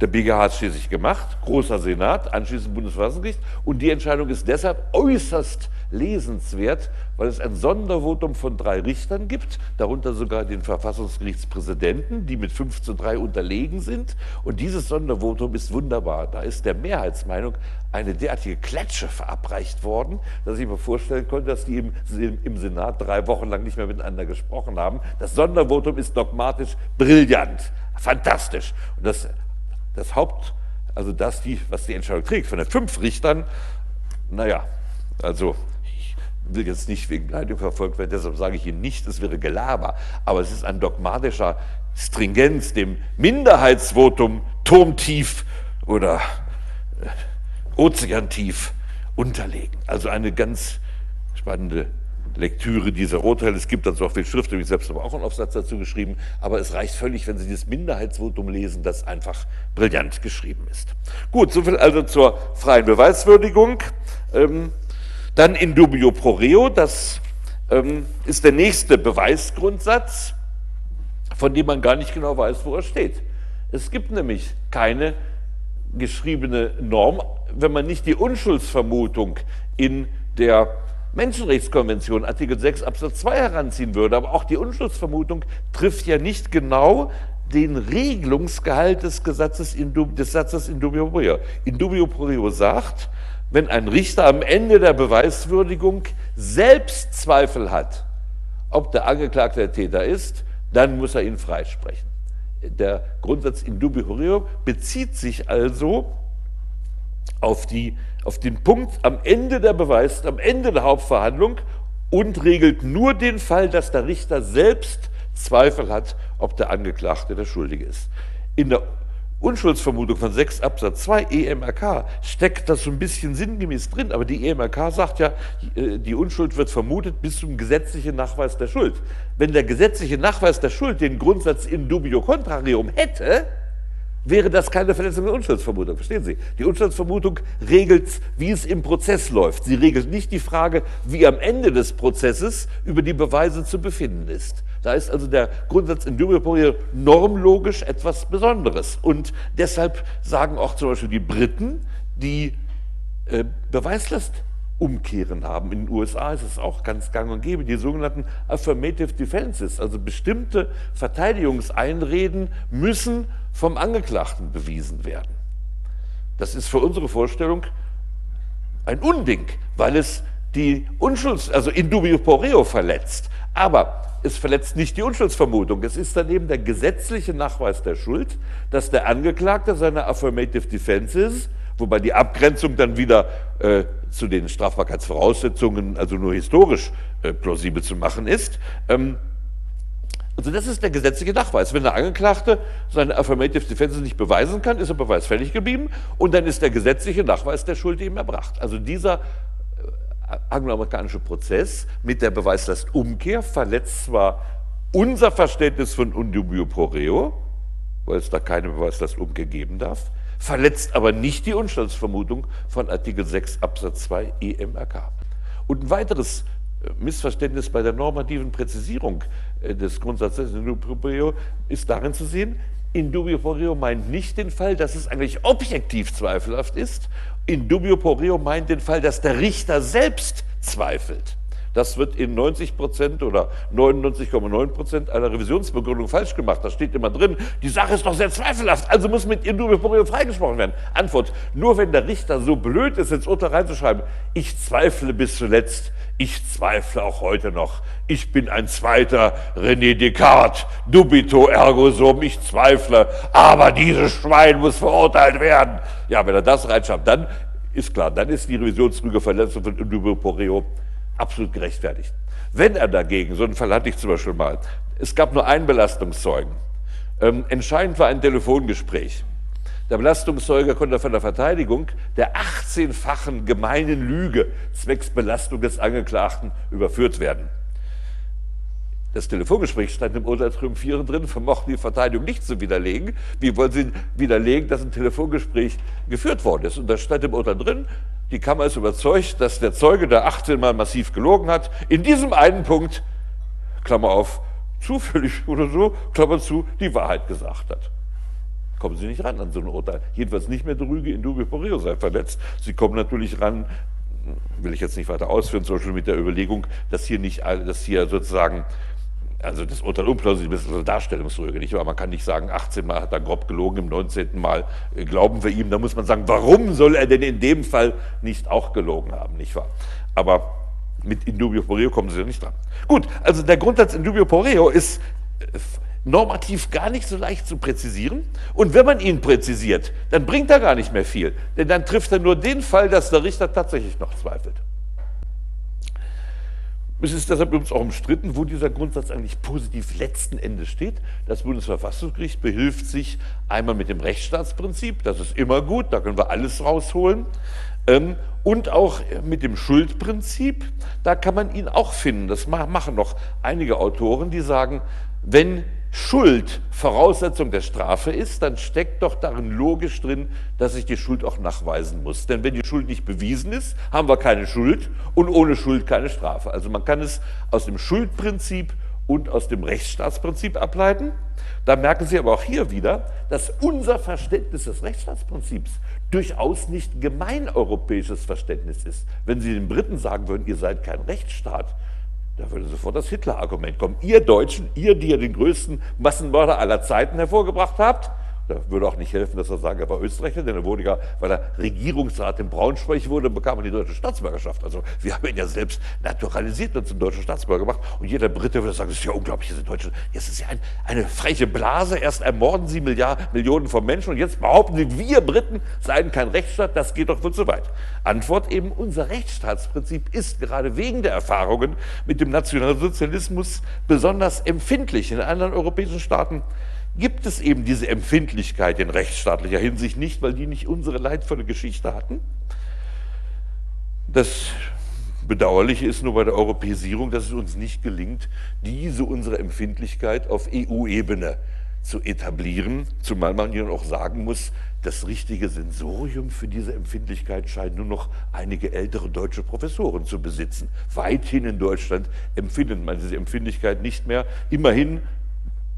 Der BGH hat es schließlich gemacht, großer Senat, anschließend Bundesverfassungsgericht. Und die Entscheidung ist deshalb äußerst lesenswert, weil es ein Sondervotum von drei Richtern gibt, darunter sogar den Verfassungsgerichtspräsidenten, die mit 5 zu 3 unterlegen sind. Und dieses Sondervotum ist wunderbar. Da ist der Mehrheitsmeinung eine derartige Klatsche verabreicht worden, dass ich mir vorstellen konnte, dass die im, im Senat drei Wochen lang nicht mehr miteinander gesprochen haben. Das Sondervotum ist dogmatisch brillant, fantastisch. Und das das Haupt, also das, die, was die Entscheidung trägt, von den fünf Richtern, naja, also ich will jetzt nicht wegen Beleidigung verfolgt werden, deshalb sage ich Ihnen nicht, es wäre Gelaber, aber es ist ein dogmatischer Stringenz dem Minderheitsvotum turmtief oder äh, ozeantief unterlegen. Also eine ganz spannende Lektüre dieser Urteile. Es gibt dazu auch viel Schrift, ich selbst habe auch einen Aufsatz dazu geschrieben, aber es reicht völlig, wenn Sie dieses Minderheitsvotum lesen, das einfach brillant geschrieben ist. Gut, soviel also zur freien Beweiswürdigung. Ähm, dann in dubio pro reo, das ähm, ist der nächste Beweisgrundsatz, von dem man gar nicht genau weiß, wo er steht. Es gibt nämlich keine geschriebene Norm, wenn man nicht die Unschuldsvermutung in der Menschenrechtskonvention, Artikel 6 Absatz 2 heranziehen würde. Aber auch die Unschuldsvermutung trifft ja nicht genau den Regelungsgehalt des, Gesetzes in, des Satzes in dubio pro. In dubio pro sagt, wenn ein Richter am Ende der Beweiswürdigung selbst Zweifel hat, ob der Angeklagte der Täter ist, dann muss er ihn freisprechen. Der Grundsatz in dubio pro bezieht sich also auf die auf den Punkt am Ende der Beweis, am Ende der Hauptverhandlung und regelt nur den Fall, dass der Richter selbst Zweifel hat, ob der Angeklagte der Schuldige ist. In der Unschuldsvermutung von 6 Absatz 2 EMRK steckt das so ein bisschen sinngemäß drin, aber die EMRK sagt ja, äh, die Unschuld wird vermutet bis zum gesetzlichen Nachweis der Schuld. Wenn der gesetzliche Nachweis der Schuld den Grundsatz in dubio contrarium hätte, wäre das keine Verletzung der Unschuldsvermutung. Verstehen Sie? Die Unschuldsvermutung regelt, wie es im Prozess läuft. Sie regelt nicht die Frage, wie am Ende des Prozesses über die Beweise zu befinden ist. Da ist also der Grundsatz in dubio pro normlogisch etwas Besonderes. Und deshalb sagen auch zum Beispiel die Briten, die äh, Beweislast umkehren haben. In den USA ist es auch ganz gang und gäbe, die sogenannten Affirmative Defenses, also bestimmte Verteidigungseinreden müssen vom Angeklagten bewiesen werden. Das ist für unsere Vorstellung ein Unding, weil es die Unschulds, also in dubio pro verletzt. Aber es verletzt nicht die Unschuldsvermutung. Es ist daneben der gesetzliche Nachweis der Schuld, dass der Angeklagte seine Affirmative Defenses wobei die Abgrenzung dann wieder äh, zu den Strafbarkeitsvoraussetzungen, also nur historisch äh, plausibel zu machen ist. Ähm, also das ist der gesetzliche Nachweis. Wenn der Angeklagte seine Affirmative Defense nicht beweisen kann, ist er beweisfällig geblieben und dann ist der gesetzliche Nachweis der Schuld ihm erbracht. Also dieser äh, angloamerikanische Prozess mit der Beweislastumkehr verletzt zwar unser Verständnis von undubio pro reo, weil es da keine Beweislastumkehr geben darf, verletzt aber nicht die Unschuldsvermutung von Artikel 6 Absatz 2 EMRK. Und ein weiteres Missverständnis bei der normativen Präzisierung äh, des Grundsatzes in dubio pro ist darin zu sehen, in dubio pro meint nicht den Fall, dass es eigentlich objektiv zweifelhaft ist. In dubio pro meint den Fall, dass der Richter selbst zweifelt. Das wird in 90 Prozent oder 99,9 Prozent einer Revisionsbegründung falsch gemacht. Da steht immer drin, die Sache ist doch sehr zweifelhaft, also muss mit in dubio freigesprochen werden. Antwort, nur wenn der Richter so blöd ist, ins Urteil reinzuschreiben, ich zweifle bis zuletzt, Ich zweifle auch heute noch. Ich bin ein zweiter René Descartes, dubito ergo sum, ich zweifle, aber dieses Schwein muss verurteilt werden. Ja, wenn er das reinschafft, dann ist klar, dann ist die Revisionsrügeverletzung von Indubio Poreo absolut gerechtfertigt. Wenn er dagegen, so einen Fall hatte ich zum Beispiel mal, es gab nur einen Belastungszeugen. Ähm, entscheidend war ein Telefongespräch. Der Belastungszeuge konnte von der Verteidigung der 18-fachen gemeinen Lüge zwecks Belastung des Angeklagten überführt werden. Das Telefongespräch stand im Urteil triumphierend drin, vermochten die Verteidigung nicht zu widerlegen. Wie wollen sie widerlegen, dass ein Telefongespräch geführt worden ist? Und da stand im Urteil drin, die Kammer ist überzeugt, dass der Zeuge, der 18 Mal massiv gelogen hat, in diesem einen Punkt, Klammer auf, zufällig oder so, Klammer zu, die Wahrheit gesagt hat kommen Sie nicht ran an so ein Urteil. Jedenfalls nicht mehr Drüge in dubio pro sei verletzt. Sie kommen natürlich ran, will ich jetzt nicht weiter ausführen, zum Beispiel mit der Überlegung, dass hier nicht, dass hier sozusagen also das Urteil unplausibel ist eine Darstellungsrüge, nicht wahr? Man kann nicht sagen, 18 Mal hat er grob gelogen, im 19. Mal äh, glauben wir ihm. Da muss man sagen, warum soll er denn in dem Fall nicht auch gelogen haben, nicht wahr? Aber mit Indubio pro reo kommen Sie ja nicht dran. Gut, also der Grundsatz Indubio pro reo ist äh, normativ gar nicht so leicht zu präzisieren. Und wenn man ihn präzisiert, dann bringt er gar nicht mehr viel. Denn dann trifft er nur den Fall, dass der Richter tatsächlich noch zweifelt. Es ist deshalb übrigens auch umstritten, wo dieser Grundsatz eigentlich positiv letzten Endes steht. Das Bundesverfassungsgericht behilft sich einmal mit dem Rechtsstaatsprinzip, das ist immer gut, da können wir alles rausholen. Ähm, und auch mit dem Schuldprinzip, da kann man ihn auch finden. Das machen noch einige Autoren, die sagen, wenn Schuld Voraussetzung der Strafe ist, dann steckt doch darin logisch drin, dass ich die Schuld auch nachweisen muss. Denn wenn die Schuld nicht bewiesen ist, haben wir keine Schuld und ohne Schuld keine Strafe. Also man kann es aus dem Schuldprinzip und aus dem Rechtsstaatsprinzip ableiten. Da merken Sie aber auch hier wieder, dass unser Verständnis des Rechtsstaatsprinzips durchaus nicht gemeineuropäisches Verständnis ist. Wenn Sie den Briten sagen würden, ihr seid kein Rechtsstaat, da würde sofort das Hitler-Argument kommen. Ihr Deutschen, ihr, die ja den größten Massenmörder aller Zeiten hervorgebracht habt, da würde auch nicht helfen, dass er sagen, er war Österreicher, denn er wurde ja, weil er Regierungsrat in Braunschweig wurde, bekam er die deutsche Staatsbürgerschaft. Also wir haben ihn ja selbst naturalisiert und zum deutschen Staatsbürger gemacht. Und jeder Brite würde sagen, das ist ja unglaublich, diese Deutschen, jetzt ist ja ein, eine freche Blase, erst ermorden sie Milliarden, Millionen von Menschen und jetzt behaupten sie, wir Briten seien kein Rechtsstaat, das geht doch wohl zu weit. Antwort eben, unser Rechtsstaatsprinzip ist gerade wegen der Erfahrungen mit dem Nationalsozialismus besonders empfindlich. In anderen europäischen Staaten gibt es eben diese Empfindlichkeit in rechtsstaatlicher Hinsicht nicht, weil die nicht unsere leidvolle Geschichte hatten. Das Bedauerliche ist nur bei der Europäisierung, dass es uns nicht gelingt, diese unsere Empfindlichkeit auf EU-Ebene zu etablieren, zumal man ihnen auch sagen muss, das richtige Sensorium für diese Empfindlichkeit scheinen nur noch einige ältere deutsche Professoren zu besitzen. Weithin in Deutschland empfindet man diese Empfindlichkeit nicht mehr. Immerhin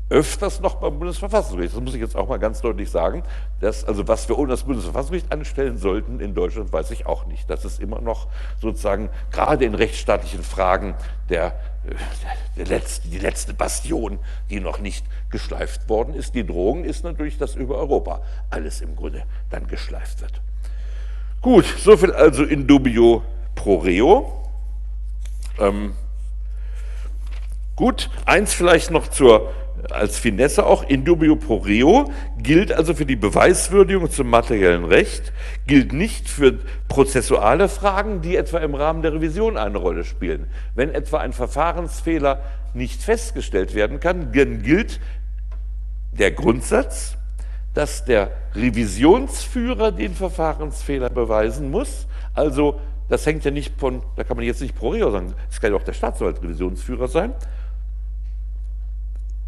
öfters noch beim Bundesverfassungsgericht. Das muss ich jetzt auch mal ganz deutlich sagen. Dass, also was wir ohne das Bundesverfassungsgericht anstellen sollten in Deutschland, weiß ich auch nicht. Das ist immer noch sozusagen gerade in rechtsstaatlichen Fragen der, äh, der letzte, die letzte Bastion, die noch nicht geschleift worden ist. Die Drohung ist natürlich, dass über Europa alles im Grunde dann geschleift wird. Gut, soviel also in dubio pro reo. Ähm, gut, eins vielleicht noch zur als Finesse auch in dubio pro reo, gilt also für die Beweiswürdigung zum materiellen Recht, gilt nicht für prozessuale Fragen, die etwa im Rahmen der Revision eine Rolle spielen. Wenn etwa ein Verfahrensfehler nicht festgestellt werden kann, dann gilt der Grundsatz, dass der Revisionsführer den Verfahrensfehler beweisen muss. Also das hängt ja nicht von, da kann man jetzt nicht pro reo sagen, es kann ja auch der Staatsanwalt Revisionsführer sein,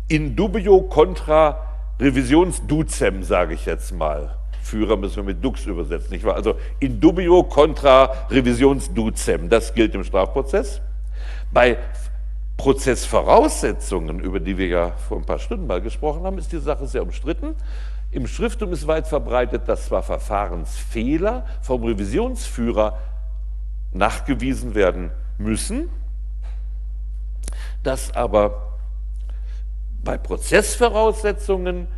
in dubio contra revisionsducem, sage ich jetzt mal. Führer müssen wir mit Dux übersetzen, nicht wahr? Also in dubio contra revisionsducem, das gilt im Strafprozess. Bei Prozessvoraussetzungen, über die wir ja vor ein paar Stunden mal gesprochen haben, ist die Sache sehr umstritten. Im Schriftum ist weit verbreitet, dass zwar Verfahrensfehler vom Revisionsführer nachgewiesen werden müssen, dass aber bei Prozessvoraussetzungen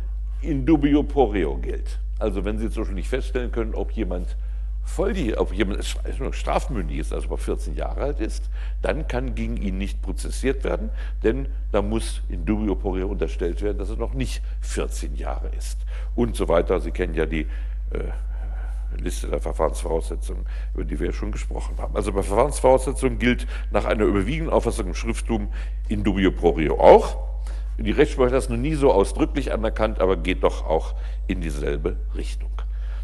in dubio pro reo gilt. Also wenn Sie zum Beispiel nicht feststellen können, ob jemand voll ob jemand strafmündig ist, also 14 Jahre alt ist, dann kann gegen ihn nicht prozessiert werden, denn da muss in dubio pro reo unterstellt werden, dass er noch nicht 14 Jahre ist und so weiter. Sie kennen ja die äh, Liste der Verfahrensvoraussetzungen, über die wir ja schon gesprochen haben. Also bei Verfahrensvoraussetzungen gilt nach einer überwiegenden Auffassung im Schrifttum in dubio pro reo auch. Die Rechtsprechung hat das noch nie so ausdrücklich anerkannt, aber geht doch auch in dieselbe Richtung.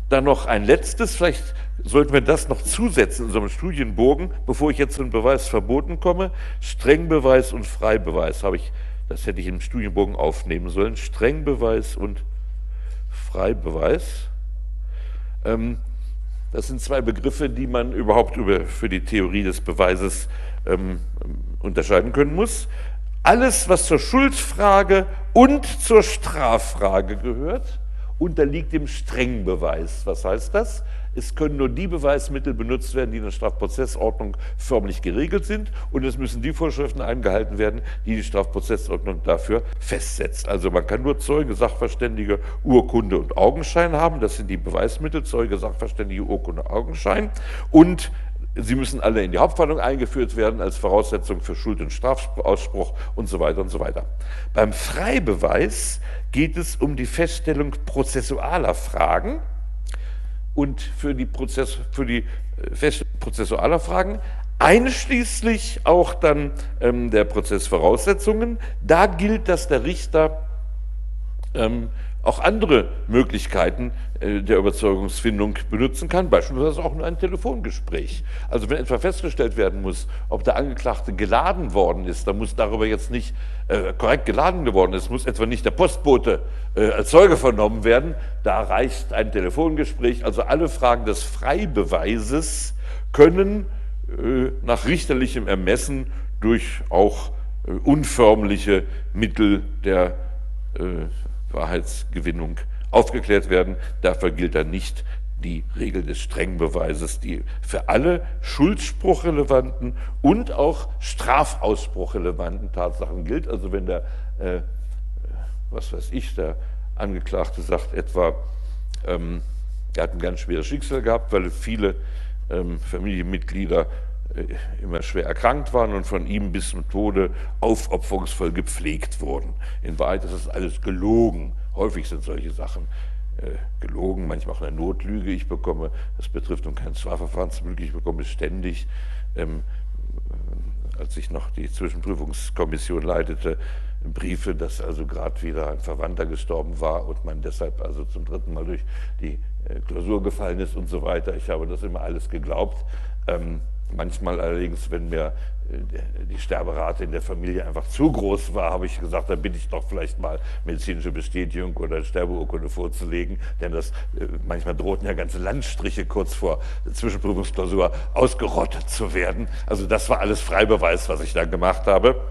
Dann noch ein letztes, vielleicht sollten wir das noch zusetzen in unserem Studienbogen, bevor ich jetzt zu den Beweisverboten komme. Strengbeweis und Freibeweis habe ich, das hätte ich im Studienbogen aufnehmen sollen. Strengbeweis und Freibeweis. Ähm, das sind zwei Begriffe, die man überhaupt über, für die Theorie des Beweises ähm, unterscheiden können muss. Alles, was zur Schuldfrage und zur Straffrage gehört, unterliegt dem Strengbeweis. Was heißt das? Es können nur die Beweismittel benutzt werden, die in der Strafprozessordnung förmlich geregelt sind und es müssen die Vorschriften eingehalten werden, die die Strafprozessordnung dafür festsetzt. Also man kann nur Zeuge, Sachverständige, Urkunde und Augenschein haben. Das sind die Beweismittel, Zeuge, Sachverständige, Urkunde, Augenschein. Und Sie müssen alle in die Hauptverhandlung eingeführt werden als Voraussetzung für Schuld- und Strafausspruch und so weiter und so weiter. Beim Freibeweis geht es um die Feststellung prozessualer Fragen und für die, Prozess, für die äh, Feststellung prozessualer Fragen einschließlich auch dann ähm, der Prozessvoraussetzungen. Da gilt, dass der Richter ähm, auch andere Möglichkeiten äh, der Überzeugungsfindung benutzen kann, beispielsweise auch nur ein Telefongespräch. Also wenn etwa festgestellt werden muss, ob der Angeklagte geladen worden ist, dann muss darüber jetzt nicht äh, korrekt geladen geworden ist, muss etwa nicht der Postbote äh, als Zeuge vernommen werden, da reicht ein Telefongespräch. Also alle Fragen des Freibeweises können äh, nach richterlichem Ermessen durch auch äh, unförmliche Mittel der äh, Wahrheitsgewinnung aufgeklärt werden. Dafür gilt dann nicht die Regel des Strengbeweises, die für alle schuldspruchrelevanten und auch strafausspruchrelevanten Tatsachen gilt. Also wenn der, äh, was weiß ich, der Angeklagte sagt etwa, ähm, er hat ein ganz schweres Schicksal gehabt, weil viele ähm, Familienmitglieder immer schwer erkrankt waren und von ihm bis zum Tode aufopferungsvoll gepflegt wurden. In Wahrheit ist das alles gelogen. Häufig sind solche Sachen äh, gelogen, manchmal auch eine Notlüge. Ich bekomme, das betrifft nun kein Strafverfahren zum Glück, ich bekomme ständig, ähm, als ich noch die Zwischenprüfungskommission leitete, Briefe, dass also gerade wieder ein Verwandter gestorben war und man deshalb also zum dritten Mal durch die äh, Klausur gefallen ist und so weiter. Ich habe das immer alles geglaubt. Ähm, Manchmal allerdings, wenn mir äh, die Sterberate in der Familie einfach zu groß war, habe ich gesagt, dann bitte ich doch vielleicht mal medizinische Bestätigung oder Sterbeurkunde vorzulegen, denn das äh, manchmal drohten ja ganze Landstriche kurz vor Zwischenprüfungsklausur ausgerottet zu werden. Also das war alles Freibeweis, was ich da gemacht habe,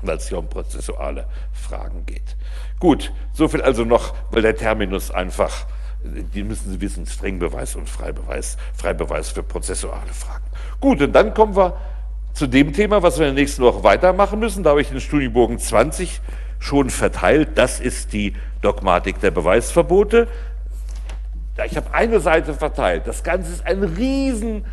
weil es hier um prozessuale Fragen geht. Gut, soviel also noch, weil der Terminus einfach die müssen Sie wissen, Strengbeweis und Freibeweis, Freibeweis für prozessuale Fragen. Gut, und dann kommen wir zu dem Thema, was wir in der nächsten Woche weitermachen müssen. Da habe ich den Studienbogen 20 schon verteilt. Das ist die Dogmatik der Beweisverbote. Ich habe eine Seite verteilt. Das Ganze ist ein riesen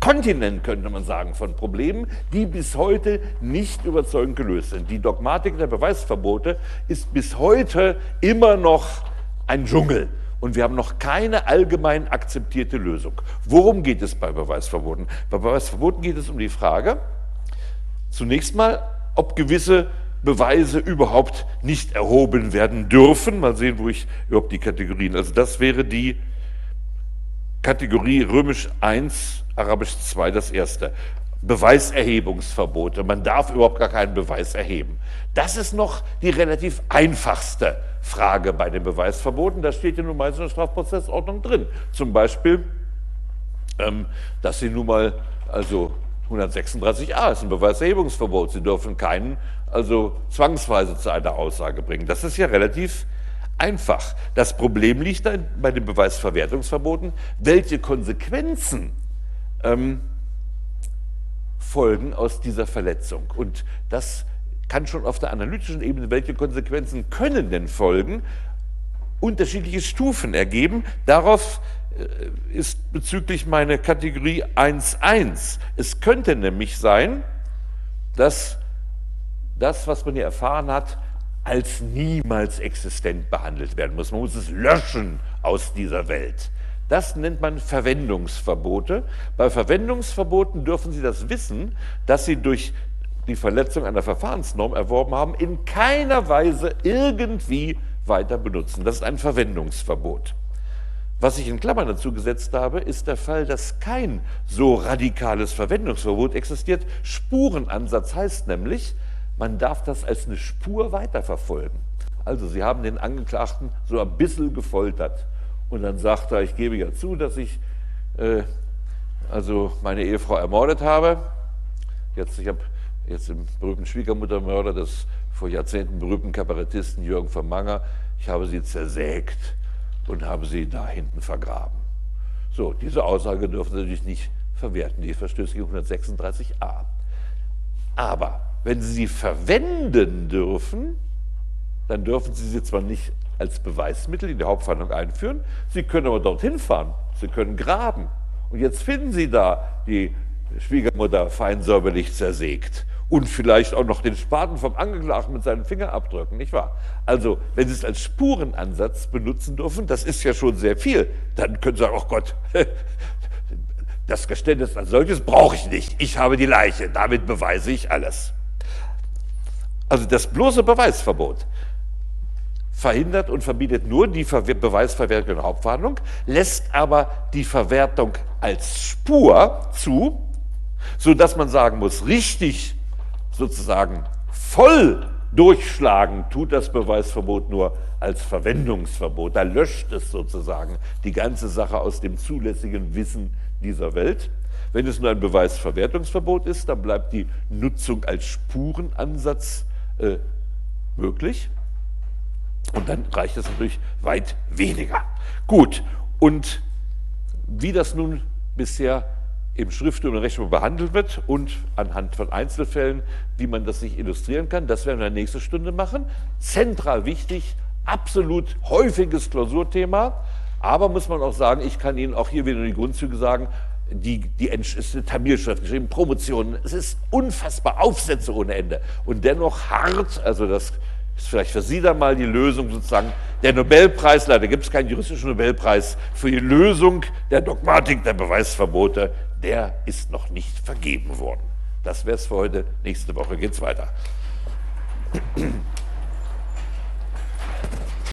Kontinent, könnte man sagen, von Problemen, die bis heute nicht überzeugend gelöst sind. Die Dogmatik der Beweisverbote ist bis heute immer noch ein Dschungel. Und wir haben noch keine allgemein akzeptierte Lösung. Worum geht es bei Beweisverboten? Bei Beweisverboten geht es um die Frage, zunächst mal, ob gewisse Beweise überhaupt nicht erhoben werden dürfen. Mal sehen, wo ich überhaupt die Kategorien. Also das wäre die Kategorie römisch 1, arabisch 2, das erste. Beweiserhebungsverbote. Man darf überhaupt gar keinen Beweis erheben. Das ist noch die relativ einfachste Frage bei den Beweisverboten. Das steht ja nun mal in der Strafprozessordnung drin. Zum Beispiel, ähm, dass Sie nun mal, also 136a ist ein Beweiserhebungsverbot. Sie dürfen keinen also zwangsweise zu einer Aussage bringen. Das ist ja relativ einfach. Das Problem liegt dann bei den Beweisverwertungsverboten, welche Konsequenzen ähm, folgen aus dieser Verletzung. Und das kann schon auf der analytischen Ebene, welche Konsequenzen können denn folgen, unterschiedliche Stufen ergeben. Darauf äh, ist bezüglich meiner Kategorie 1.1. Es könnte nämlich sein, dass das, was man hier erfahren hat, als niemals existent behandelt werden muss. Man muss es löschen aus dieser Welt. Das nennt man Verwendungsverbote. Bei Verwendungsverboten dürfen Sie das Wissen, dass Sie durch die Verletzung einer Verfahrensnorm erworben haben, in keiner Weise irgendwie weiter benutzen. Das ist ein Verwendungsverbot. Was ich in Klammern dazu gesetzt habe, ist der Fall, dass kein so radikales Verwendungsverbot existiert. Spurenansatz heißt nämlich, man darf das als eine Spur weiterverfolgen. Also Sie haben den Angeklagten so ein bisschen gefoltert und dann sagt er, ich gebe ja zu, dass ich äh, also meine Ehefrau ermordet habe. Jetzt, ich habe jetzt im berühmten Schwiegermuttermörder des vor Jahrzehnten berühmten Kabarettisten Jürgen von Manger, ich habe sie zersägt und habe sie da hinten vergraben. So, diese Aussage dürfen Sie natürlich nicht verwerten, die verstößt gegen 136a. Aber wenn Sie sie verwenden dürfen, dann dürfen Sie sie zwar nicht als Beweismittel in die Hauptverhandlung einführen, Sie können aber dorthin fahren, Sie können graben. Und jetzt finden Sie da die Schwiegermutter fein säuberlich zersägt und vielleicht auch noch den Spaten vom Angeklagten mit seinen Fingerabdrücken, nicht wahr? Also, wenn Sie es als Spurenansatz benutzen dürfen, das ist ja schon sehr viel, dann können Sie sagen, oh Gott, das Geständnis als solches brauche ich nicht. Ich habe die Leiche, damit beweise ich alles. Also das bloße Beweisverbot verhindert und verbietet nur die Beweisverwertung in Hauptverhandlung, lässt aber die Verwertung als Spur zu, sodass man sagen muss, richtig sozusagen voll durchschlagen tut das Beweisverbot nur als Verwendungsverbot. Da löscht es sozusagen die ganze Sache aus dem zulässigen Wissen dieser Welt. Wenn es nur ein Beweisverwertungsverbot ist, dann bleibt die Nutzung als Spurenansatz äh, möglich. Und dann reicht es natürlich weit weniger. Gut, und wie das nun bisher im Schrifttum und Rechtstum behandelt wird und anhand von Einzelfällen, wie man das sich illustrieren kann. Das werden wir in der nächsten Stunde machen. Zentral wichtig, absolut häufiges Klausurthema. Aber muss man auch sagen, ich kann Ihnen auch hier wieder die Grundzüge sagen, die, die ist eine Tamilschrift geschrieben, Promotionen, es ist unfassbar, Aufsätze ohne Ende. Und dennoch hart, also das ist vielleicht für Sie dann mal die Lösung sozusagen, der Nobelpreis, leider gibt es keinen juristischen Nobelpreis für die Lösung der Dogmatik der Beweisverbote, der ist noch nicht vergeben worden. Das wäre es für heute. Nächste Woche geht es weiter.